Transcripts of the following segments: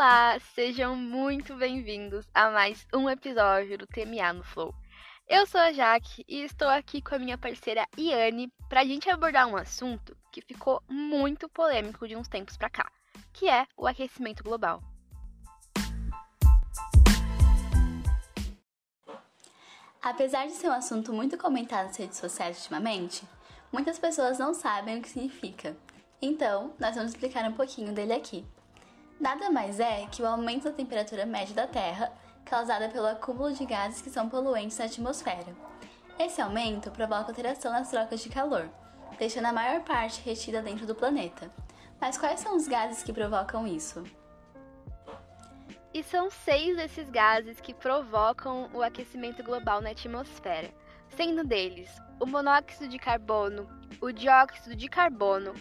Olá, sejam muito bem-vindos a mais um episódio do TMA no Flow. Eu sou a Jaque e estou aqui com a minha parceira Iane para a gente abordar um assunto que ficou muito polêmico de uns tempos para cá, que é o aquecimento global. Apesar de ser um assunto muito comentado nas redes sociais ultimamente, muitas pessoas não sabem o que significa. Então, nós vamos explicar um pouquinho dele aqui. Nada mais é que o aumento da temperatura média da Terra, causada pelo acúmulo de gases que são poluentes na atmosfera. Esse aumento provoca alteração nas trocas de calor, deixando a maior parte retida dentro do planeta. Mas quais são os gases que provocam isso? E são seis desses gases que provocam o aquecimento global na atmosfera, sendo deles o monóxido de carbono, o dióxido de carbono,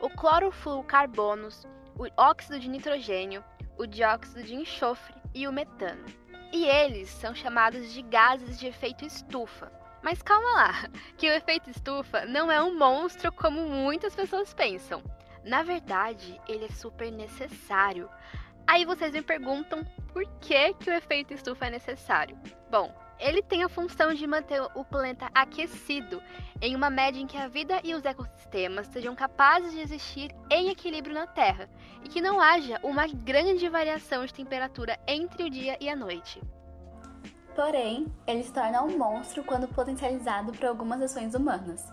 o clorofluorcarbonos, o óxido de nitrogênio, o dióxido de enxofre e o metano. E eles são chamados de gases de efeito estufa. Mas calma lá, que o efeito estufa não é um monstro como muitas pessoas pensam. Na verdade, ele é super necessário. Aí vocês me perguntam por que, que o efeito estufa é necessário. Bom, ele tem a função de manter o planeta aquecido em uma média em que a vida e os ecossistemas sejam capazes de existir em equilíbrio na Terra e que não haja uma grande variação de temperatura entre o dia e a noite. Porém, ele se torna um monstro quando potencializado por algumas ações humanas,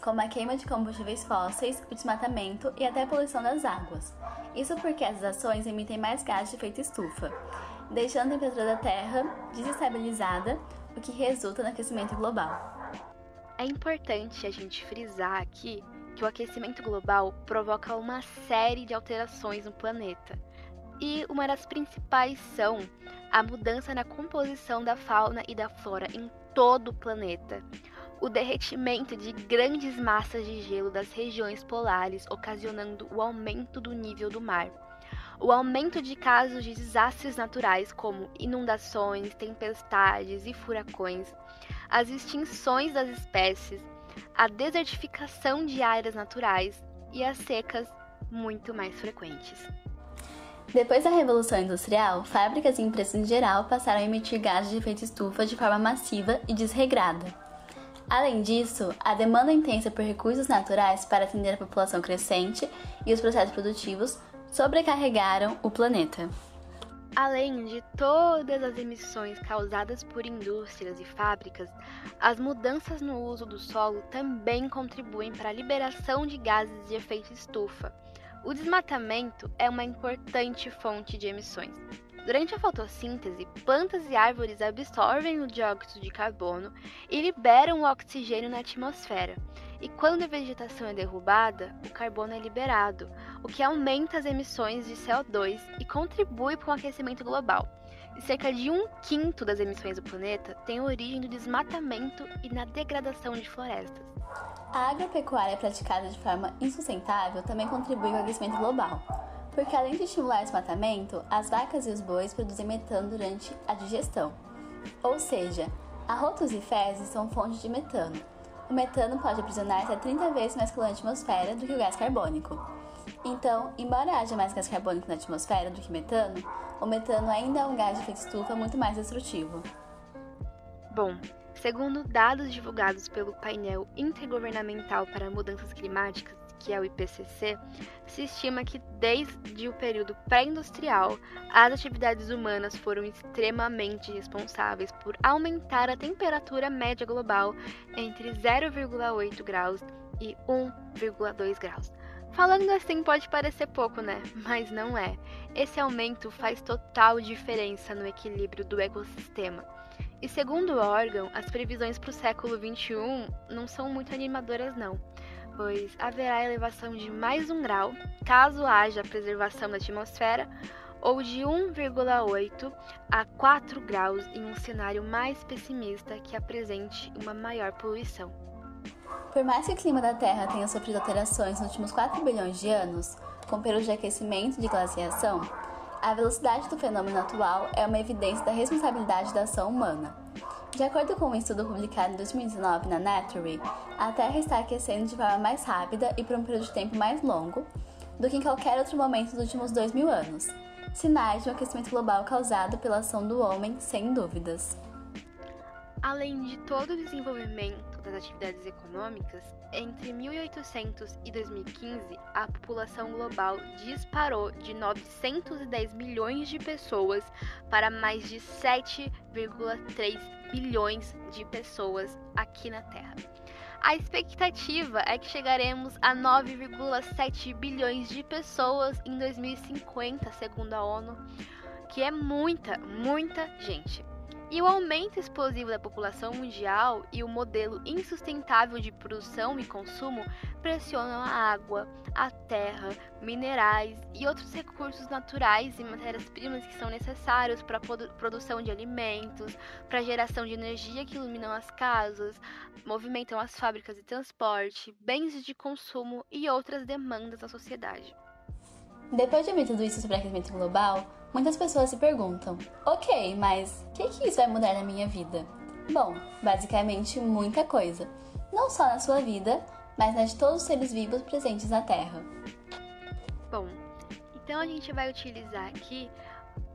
como a queima de combustíveis fósseis, o desmatamento e até a poluição das águas. Isso porque essas ações emitem mais gases de efeito estufa, deixando a temperatura da Terra desestabilizada, o que resulta no aquecimento global. É importante a gente frisar aqui que o aquecimento global provoca uma série de alterações no planeta. E uma das principais são a mudança na composição da fauna e da flora em todo o planeta, o derretimento de grandes massas de gelo das regiões polares, ocasionando o aumento do nível do mar o aumento de casos de desastres naturais como inundações, tempestades e furacões, as extinções das espécies, a desertificação de áreas naturais e as secas muito mais frequentes. Depois da Revolução Industrial, fábricas e empresas em geral passaram a emitir gases de efeito estufa de forma massiva e desregrada. Além disso, a demanda intensa por recursos naturais para atender a população crescente e os processos produtivos sobrecarregaram o planeta. Além de todas as emissões causadas por indústrias e fábricas, as mudanças no uso do solo também contribuem para a liberação de gases de efeito estufa. O desmatamento é uma importante fonte de emissões. Durante a fotossíntese, plantas e árvores absorvem o dióxido de carbono e liberam o oxigênio na atmosfera. E quando a vegetação é derrubada, o carbono é liberado, o que aumenta as emissões de CO2 e contribui para o aquecimento global. E cerca de um quinto das emissões do planeta tem origem do desmatamento e na degradação de florestas. A agropecuária praticada de forma insustentável também contribui para o aquecimento global porque além de estimular o desmatamento, as vacas e os bois produzem metano durante a digestão. Ou seja, arrotos e fezes são fontes de metano. O metano pode aprisionar até 30 vezes mais calor na atmosfera do que o gás carbônico. Então, embora haja mais gás carbônico na atmosfera do que metano, o metano ainda é um gás de efeito estufa muito mais destrutivo. Bom, segundo dados divulgados pelo painel intergovernamental para mudanças climáticas, que é o IPCC, se estima que desde o período pré-industrial, as atividades humanas foram extremamente responsáveis por aumentar a temperatura média global entre 0,8 graus e 1,2 graus. Falando assim pode parecer pouco, né? Mas não é. Esse aumento faz total diferença no equilíbrio do ecossistema. E segundo o órgão, as previsões para o século XXI não são muito animadoras, não pois haverá elevação de mais um grau caso haja preservação da atmosfera, ou de 1,8 a 4 graus em um cenário mais pessimista que apresente uma maior poluição. Por mais que o clima da Terra tenha sofrido alterações nos últimos 4 bilhões de anos, com períodos de aquecimento e de glaciação, a velocidade do fenômeno atual é uma evidência da responsabilidade da ação humana. De acordo com um estudo publicado em 2019 na Nature, a Terra está aquecendo de forma mais rápida e por um período de tempo mais longo do que em qualquer outro momento dos últimos dois mil anos. sinais de um aquecimento global causado pela ação do homem, sem dúvidas. Além de todo o desenvolvimento das atividades econômicas, entre 1800 e 2015, a população global disparou de 910 milhões de pessoas para mais de 7,3 bilhões de pessoas aqui na Terra. A expectativa é que chegaremos a 9,7 bilhões de pessoas em 2050, segundo a ONU, que é muita, muita gente. E o aumento explosivo da população mundial e o modelo insustentável de produção e consumo pressionam a água, a terra, minerais e outros recursos naturais e matérias-primas que são necessários para a produção de alimentos, para a geração de energia que iluminam as casas, movimentam as fábricas de transporte, bens de consumo e outras demandas da sociedade. Depois de ouvir tudo isso sobre aquecimento global, muitas pessoas se perguntam: ok, mas o que, que isso vai mudar na minha vida? Bom, basicamente muita coisa. Não só na sua vida, mas na de todos os seres vivos presentes na Terra. Bom, então a gente vai utilizar aqui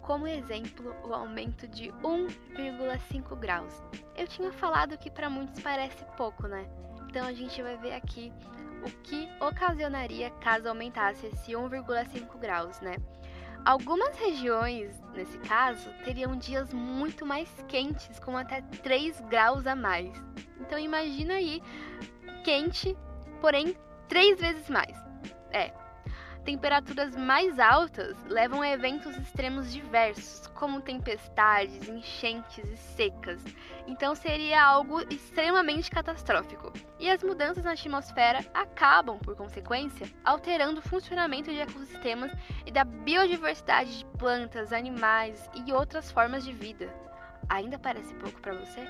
como exemplo o aumento de 1,5 graus. Eu tinha falado que para muitos parece pouco, né? Então a gente vai ver aqui o que ocasionaria caso aumentasse esse 1,5 graus, né? Algumas regiões, nesse caso, teriam dias muito mais quentes, com até 3 graus a mais. Então imagina aí, quente, porém três vezes mais. É, Temperaturas mais altas levam a eventos extremos diversos, como tempestades, enchentes e secas. Então seria algo extremamente catastrófico. E as mudanças na atmosfera acabam, por consequência, alterando o funcionamento de ecossistemas e da biodiversidade de plantas, animais e outras formas de vida. Ainda parece pouco para você?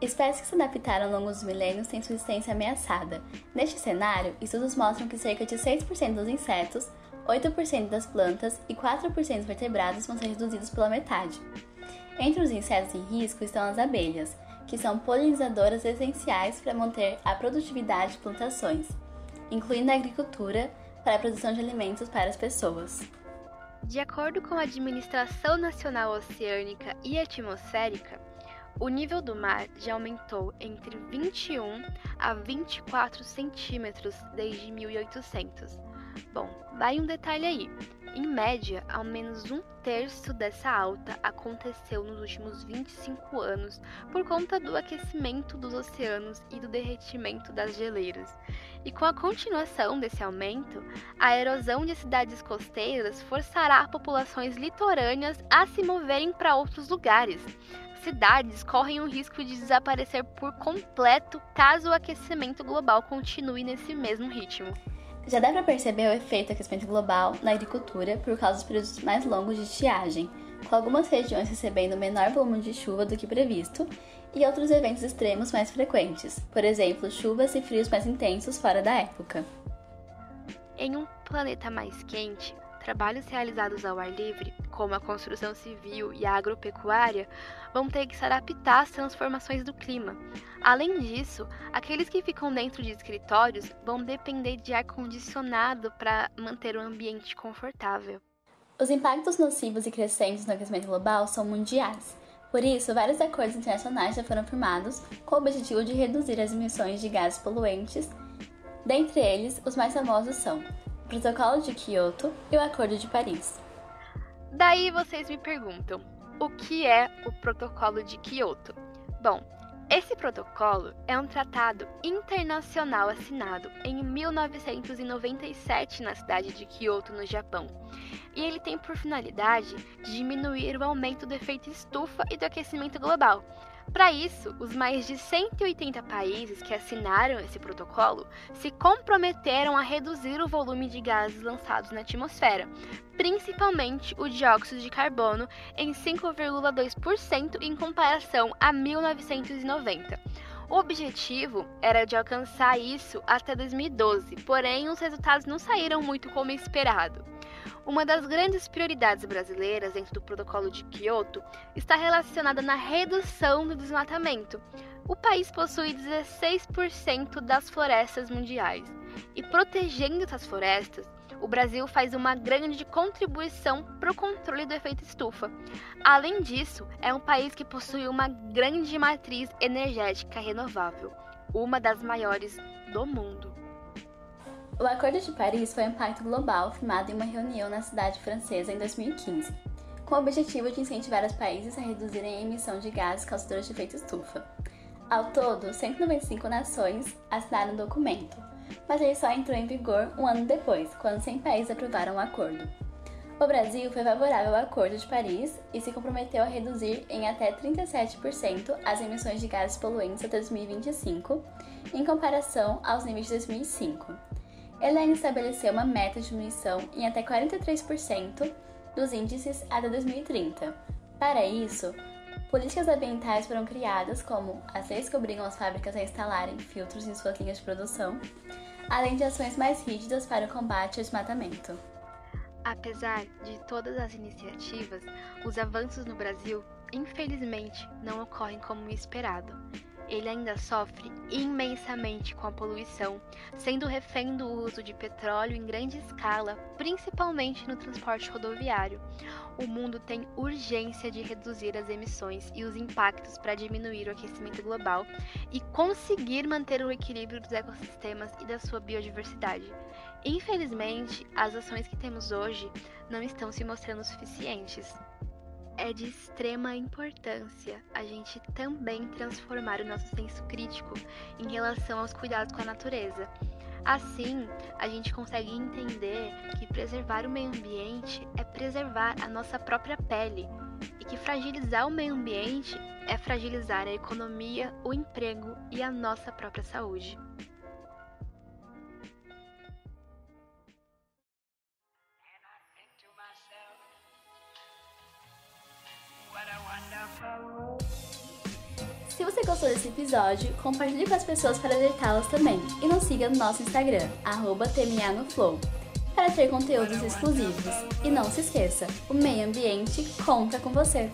Espécies que se adaptaram ao longo dos milênios têm sua existência ameaçada. Neste cenário, estudos mostram que cerca de 6% dos insetos, 8% das plantas e 4% dos vertebrados vão ser reduzidos pela metade. Entre os insetos em risco estão as abelhas, que são polinizadoras essenciais para manter a produtividade de plantações, incluindo a agricultura para a produção de alimentos para as pessoas. De acordo com a Administração Nacional Oceânica e Atmosférica, o nível do mar já aumentou entre 21 a 24 centímetros desde 1800. Bom, vai um detalhe aí. Em média, ao menos um terço dessa alta aconteceu nos últimos 25 anos por conta do aquecimento dos oceanos e do derretimento das geleiras. E com a continuação desse aumento, a erosão de cidades costeiras forçará populações litorâneas a se moverem para outros lugares, cidades correm o risco de desaparecer por completo caso o aquecimento global continue nesse mesmo ritmo. Já dá para perceber o efeito do aquecimento global na agricultura por causa dos períodos mais longos de estiagem, com algumas regiões recebendo menor volume de chuva do que previsto e outros eventos extremos mais frequentes, por exemplo, chuvas e frios mais intensos fora da época. Em um planeta mais quente, trabalhos realizados ao ar livre, como a construção civil e a agropecuária, vão ter que se adaptar às transformações do clima. Além disso, aqueles que ficam dentro de escritórios vão depender de ar condicionado para manter o ambiente confortável. Os impactos nocivos e crescentes no aquecimento global são mundiais. Por isso, vários acordos internacionais já foram firmados com o objetivo de reduzir as emissões de gases poluentes. Dentre eles, os mais famosos são Protocolo de Kyoto e o Acordo de Paris. Daí vocês me perguntam, o que é o Protocolo de Kyoto? Bom, esse protocolo é um tratado internacional assinado em 1997 na cidade de Kyoto, no Japão. E ele tem por finalidade diminuir o aumento do efeito estufa e do aquecimento global, para isso, os mais de 180 países que assinaram esse protocolo se comprometeram a reduzir o volume de gases lançados na atmosfera, principalmente o dióxido de carbono, em 5,2% em comparação a 1990. O objetivo era de alcançar isso até 2012, porém os resultados não saíram muito como esperado. Uma das grandes prioridades brasileiras dentro do Protocolo de Kyoto está relacionada na redução do desmatamento. O país possui 16% das florestas mundiais e protegendo essas florestas, o Brasil faz uma grande contribuição para o controle do efeito estufa. Além disso, é um país que possui uma grande matriz energética renovável, uma das maiores do mundo. O Acordo de Paris foi um pacto global firmado em uma reunião na cidade francesa em 2015, com o objetivo de incentivar os países a reduzirem a emissão de gases causadores de efeito estufa. Ao todo, 195 nações assinaram o documento, mas ele só entrou em vigor um ano depois, quando 100 países aprovaram o acordo. O Brasil foi favorável ao Acordo de Paris e se comprometeu a reduzir em até 37% as emissões de gases poluentes até 2025, em comparação aos níveis de 2005 ele ainda estabeleceu uma meta de diminuição em até 43% dos índices até 2030. Para isso, políticas ambientais foram criadas, como as leis que obrigam as fábricas a instalarem filtros em suas linhas de produção, além de ações mais rígidas para o combate ao desmatamento. Apesar de todas as iniciativas, os avanços no Brasil, infelizmente, não ocorrem como esperado ele ainda sofre imensamente com a poluição, sendo refém do uso de petróleo em grande escala, principalmente no transporte rodoviário. O mundo tem urgência de reduzir as emissões e os impactos para diminuir o aquecimento global e conseguir manter o equilíbrio dos ecossistemas e da sua biodiversidade. Infelizmente, as ações que temos hoje não estão se mostrando suficientes é de extrema importância a gente também transformar o nosso senso crítico em relação aos cuidados com a natureza. Assim, a gente consegue entender que preservar o meio ambiente é preservar a nossa própria pele e que fragilizar o meio ambiente é fragilizar a economia, o emprego e a nossa própria saúde. Se você gostou desse episódio, compartilhe com as pessoas para alertá-las também. E nos siga no nosso Instagram, arroba TMANoFlow, para ter conteúdos exclusivos. E não se esqueça, o meio ambiente conta com você!